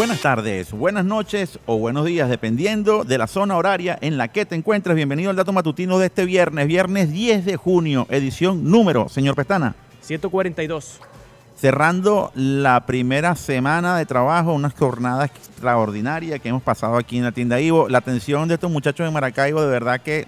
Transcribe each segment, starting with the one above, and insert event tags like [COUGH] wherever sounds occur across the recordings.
Buenas tardes, buenas noches o buenos días, dependiendo de la zona horaria en la que te encuentres. Bienvenido al dato matutino de este viernes, viernes 10 de junio, edición número, señor Pestana. 142. Cerrando la primera semana de trabajo, una jornada extraordinaria que hemos pasado aquí en la tienda Ivo. La atención de estos muchachos de Maracaibo, de verdad que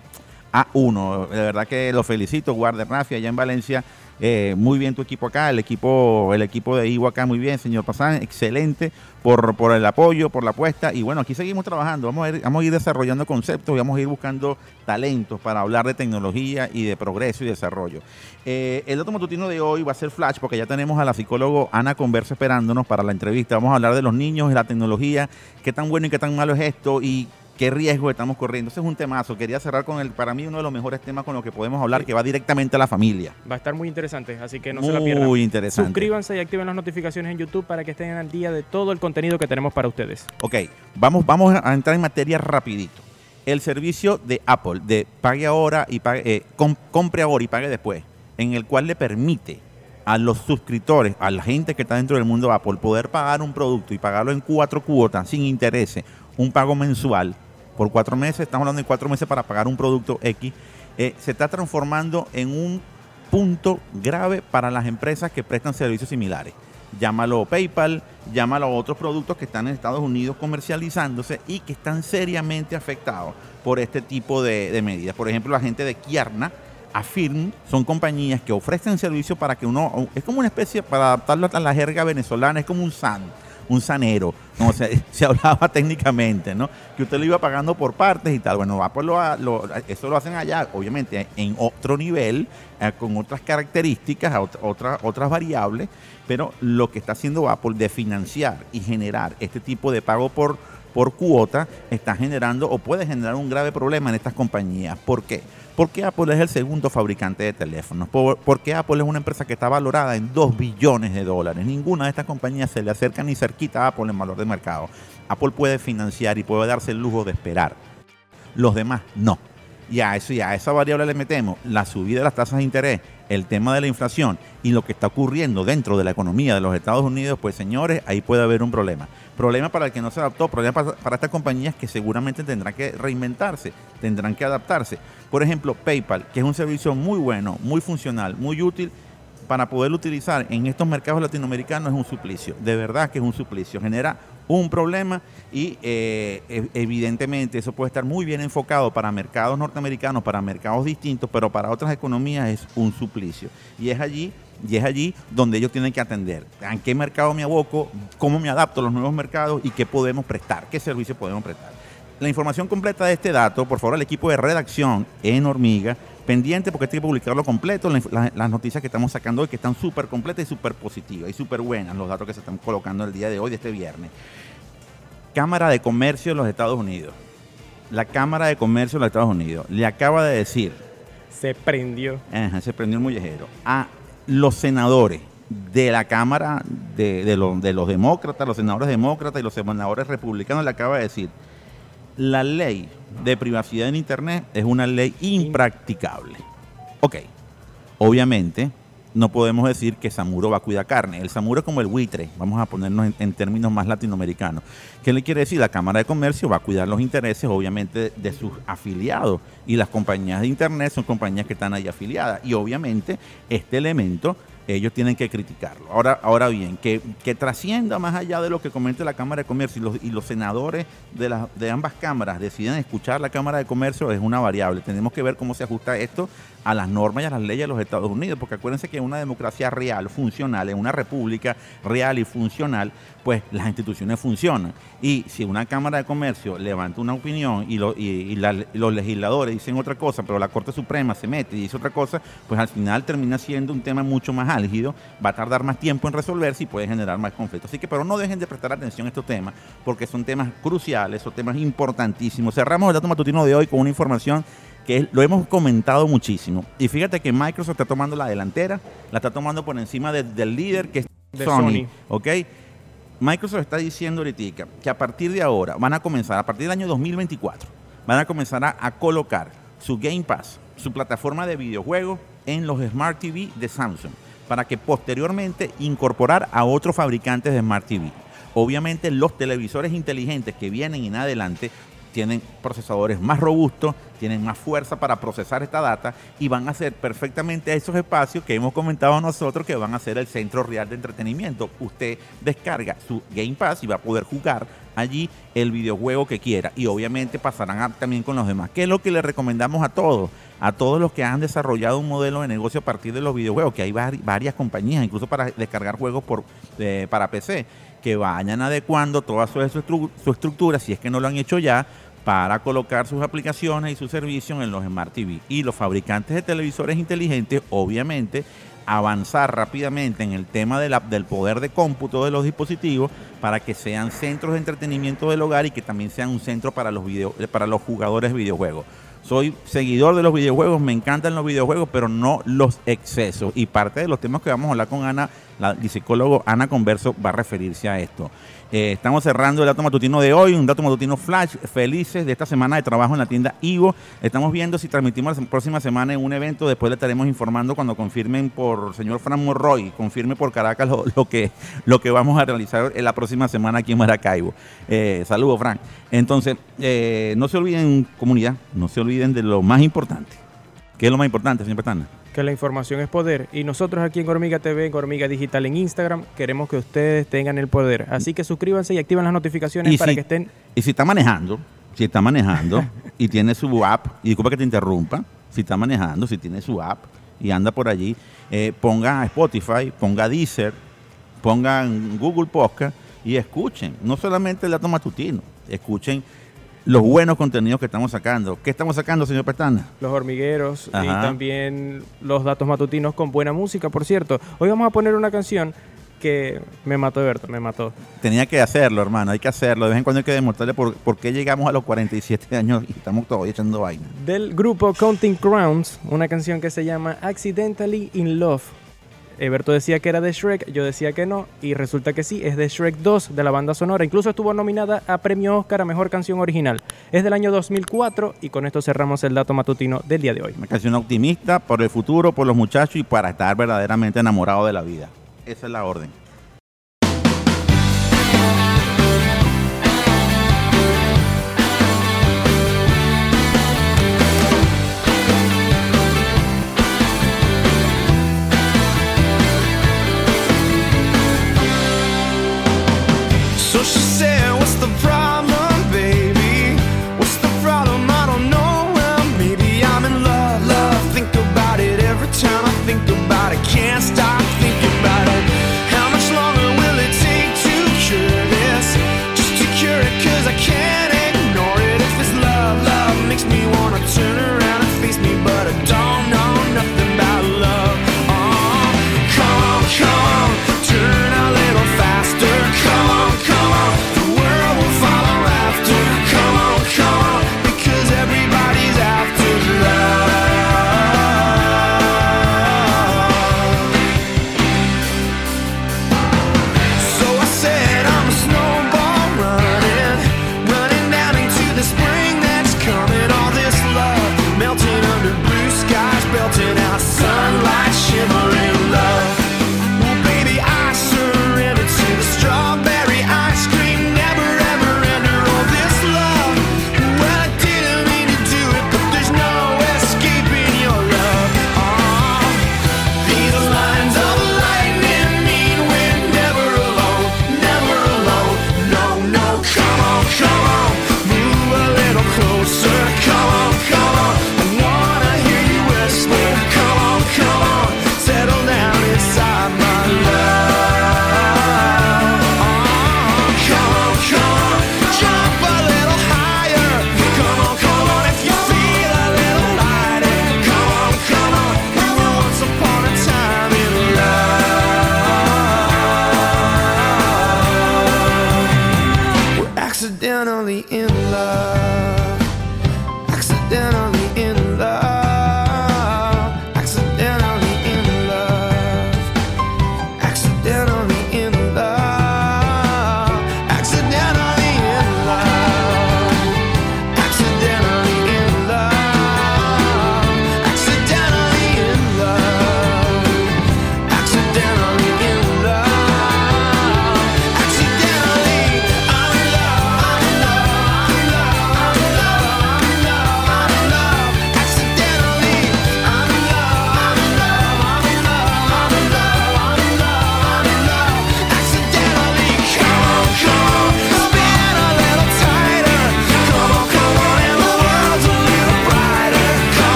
a uno, de verdad que los felicito, Guardia Rafia, allá en Valencia eh, muy bien tu equipo acá, el equipo, el equipo de Ivo acá muy bien, señor Pazán, excelente por, por el apoyo, por la apuesta. Y bueno, aquí seguimos trabajando, vamos a, ir, vamos a ir desarrollando conceptos y vamos a ir buscando talentos para hablar de tecnología y de progreso y desarrollo. Eh, el otro matutino de hoy va a ser Flash, porque ya tenemos a la psicóloga Ana Conversa esperándonos para la entrevista. Vamos a hablar de los niños y la tecnología, qué tan bueno y qué tan malo es esto y qué riesgo estamos corriendo. Ese es un temazo. Quería cerrar con el, para mí, uno de los mejores temas con los que podemos hablar, que va directamente a la familia. Va a estar muy interesante, así que no se la pierdan. Muy interesante. Suscríbanse y activen las notificaciones en YouTube para que estén al día de todo el contenido que tenemos para ustedes. Ok, vamos, vamos a entrar en materia rapidito. El servicio de Apple, de pague ahora y pague, eh, compre ahora y pague después, en el cual le permite a los suscriptores, a la gente que está dentro del mundo Apple, poder pagar un producto y pagarlo en cuatro cuotas sin intereses, un pago mensual por cuatro meses, estamos hablando de cuatro meses para pagar un producto X, eh, se está transformando en un punto grave para las empresas que prestan servicios similares. Llámalo PayPal, llámalo otros productos que están en Estados Unidos comercializándose y que están seriamente afectados por este tipo de, medidas. Por ejemplo, la gente de Kierna, Affirm, son compañías que ofrecen servicios para que uno, es como una especie, para adaptarlo a la jerga venezolana, es como un SAN un sanero, como [LAUGHS] se, hablaba técnicamente, ¿no? Que usted lo iba pagando por partes y tal. Bueno, Apple lo, eso lo hacen allá, obviamente, en otro nivel, eh, con otras características, otras, otras variables, pero lo que está haciendo Apple de financiar y generar este tipo de pago por, por cuota está generando o puede generar un grave problema en estas compañías. ¿Por qué? Porque Apple es el segundo fabricante de teléfonos. Porque Apple es una empresa que está valorada en 2 billones de dólares. Ninguna de estas compañías se le acerca ni cerquita a Apple en valor de mercado. Apple puede financiar y puede darse el lujo de esperar. Los demás no. Y a eso y a esa variable le metemos la subida de las tasas de interés, el tema de la inflación y lo que está ocurriendo dentro de la economía de los Estados Unidos, pues señores, ahí puede haber un problema. Problema para el que no se adaptó, problema para estas compañías que seguramente tendrán que reinventarse, tendrán que adaptarse. Por ejemplo, PayPal, que es un servicio muy bueno, muy funcional, muy útil para poder utilizar en estos mercados latinoamericanos es un suplicio. De verdad que es un suplicio. Genera un problema y eh, e, evidentemente eso puede estar muy bien enfocado para mercados norteamericanos, para mercados distintos, pero para otras economías es un suplicio. Y es allí y es allí donde ellos tienen que atender. ¿En qué mercado me aboco? ¿Cómo me adapto a los nuevos mercados? ¿Y qué podemos prestar? ¿Qué servicio podemos prestar? La información completa de este dato, por favor, al equipo de redacción en Hormiga, pendiente porque tiene que publicarlo completo, las noticias que estamos sacando hoy que están súper completas y súper positivas y súper buenas, los datos que se están colocando el día de hoy, de este viernes. Cámara de Comercio de los Estados Unidos. La Cámara de Comercio de los Estados Unidos le acaba de decir. Se prendió. se prendió el mollejero. A los senadores de la Cámara de, de los demócratas, los senadores demócratas y los senadores republicanos le acaba de decir la ley de privacidad en Internet es una ley impracticable. Ok, obviamente no podemos decir que Samuro va a cuidar carne. El Samuro es como el buitre, vamos a ponernos en, términos más latinoamericanos. ¿Qué le quiere decir? La Cámara de Comercio va a cuidar los intereses, obviamente, de sus afiliados. Y las compañías de Internet son compañías que están ahí afiliadas. Y obviamente este elemento ellos tienen que criticarlo. Ahora, ahora bien, que, que, trascienda más allá de lo que comente la Cámara de Comercio y los, senadores de, de ambas cámaras deciden escuchar la Cámara de Comercio es una variable. Tenemos que ver cómo se ajusta esto a las normas y a las leyes de los Estados Unidos, porque acuérdense que una democracia real, funcional, en una república real y funcional, pues las instituciones funcionan. Y si una Cámara de Comercio levanta una opinión y, los legisladores dicen otra cosa, pero la Corte Suprema se mete y dice otra cosa, pues al final termina siendo un tema mucho más álgido, va a tardar más tiempo en resolverse y puede generar más conflictos. Así que, pero no dejen de prestar atención a estos temas, porque son temas cruciales, son temas importantísimos. Cerramos el dato matutino de hoy con una información que lo hemos comentado muchísimo. Y fíjate que Microsoft está tomando la delantera, la está tomando por encima del líder que es Sony, ¿ok? Microsoft está diciendo ahorita que a partir de ahora van a comenzar, a partir del año 2024, van a comenzar a, a colocar su Game Pass, su plataforma de videojuegos en los Smart TV de Samsung, para que posteriormente incorporar a otros fabricantes de Smart TV. Obviamente los televisores inteligentes que vienen en adelante tienen procesadores más robustos, tienen más fuerza para procesar esta data y van a ser perfectamente esos espacios que hemos comentado nosotros que van a ser el centro real de entretenimiento. Usted descarga su Game Pass y va a poder jugar allí el videojuego que quiera y obviamente pasarán también con los demás. ¿Qué es lo que le recomendamos a todos? A todos los que han desarrollado un modelo de negocio a partir de los videojuegos, que hay varias compañías, incluso para descargar juegos por, eh, para PC, que vayan adecuando toda su, estructura, si es que no lo han hecho ya, para colocar sus aplicaciones y sus servicios en los Smart TV. Y los fabricantes de televisores inteligentes, obviamente, avanzar rápidamente en el tema del poder de cómputo de los dispositivos para que sean centros de entretenimiento del hogar y que también sean un centro para los, video, para los jugadores de videojuegos. Soy seguidor de los videojuegos, me encantan los videojuegos, pero no los excesos. Y parte de los temas que vamos a hablar con Ana, la psicólogo Ana Converso, va a referirse a esto. Eh, estamos cerrando el dato matutino de hoy, un dato matutino flash. Felices de esta semana de trabajo en la tienda Ivo. Estamos viendo si transmitimos la próxima semana en un evento. Después le estaremos informando cuando confirmen por señor Fran Morroy, confirme por Caracas lo, que, lo que vamos a realizar en la próxima semana aquí en Maracaibo. Eh, saludos, Fran. Entonces, eh, no se olviden, comunidad, no se olviden de lo más importante. ¿Qué es lo más importante, señor Petana? Que la información es poder. Y nosotros aquí en Gormiga TV, en Gormiga Digital, en Instagram, queremos que ustedes tengan el poder. Así que suscríbanse y activen las notificaciones para que estén... Y si está manejando, si está manejando y tiene su app, y disculpa que te interrumpa, si está manejando, si tiene su app y anda por allí, eh, ponga Spotify, ponga Deezer, pongan Google Podcast y escuchen, no solamente el dato matutino, escuchen los buenos contenidos que estamos sacando. ¿Qué estamos sacando, señor Petana? Los hormigueros y también los datos matutinos con buena música, por cierto. Hoy vamos a poner una canción que me mató Berto, me mató. Tenía que hacerlo, hermano, hay que hacerlo. De vez en cuando hay que demostrarle por, por qué llegamos a los 47 [LAUGHS] años y estamos todavía echando vaina. Del grupo Counting Crowns, una canción que se llama Accidentally in Love Eberto decía que era de Shrek, yo decía que no, y resulta que sí, es de Shrek 2 de la banda sonora. Incluso estuvo nominada a Premio Oscar a Mejor Canción Original. Es del año 2004 y con esto cerramos el dato matutino del día de hoy. Una canción optimista por el futuro, por los muchachos y para estar verdaderamente enamorado de la vida. Esa es la orden.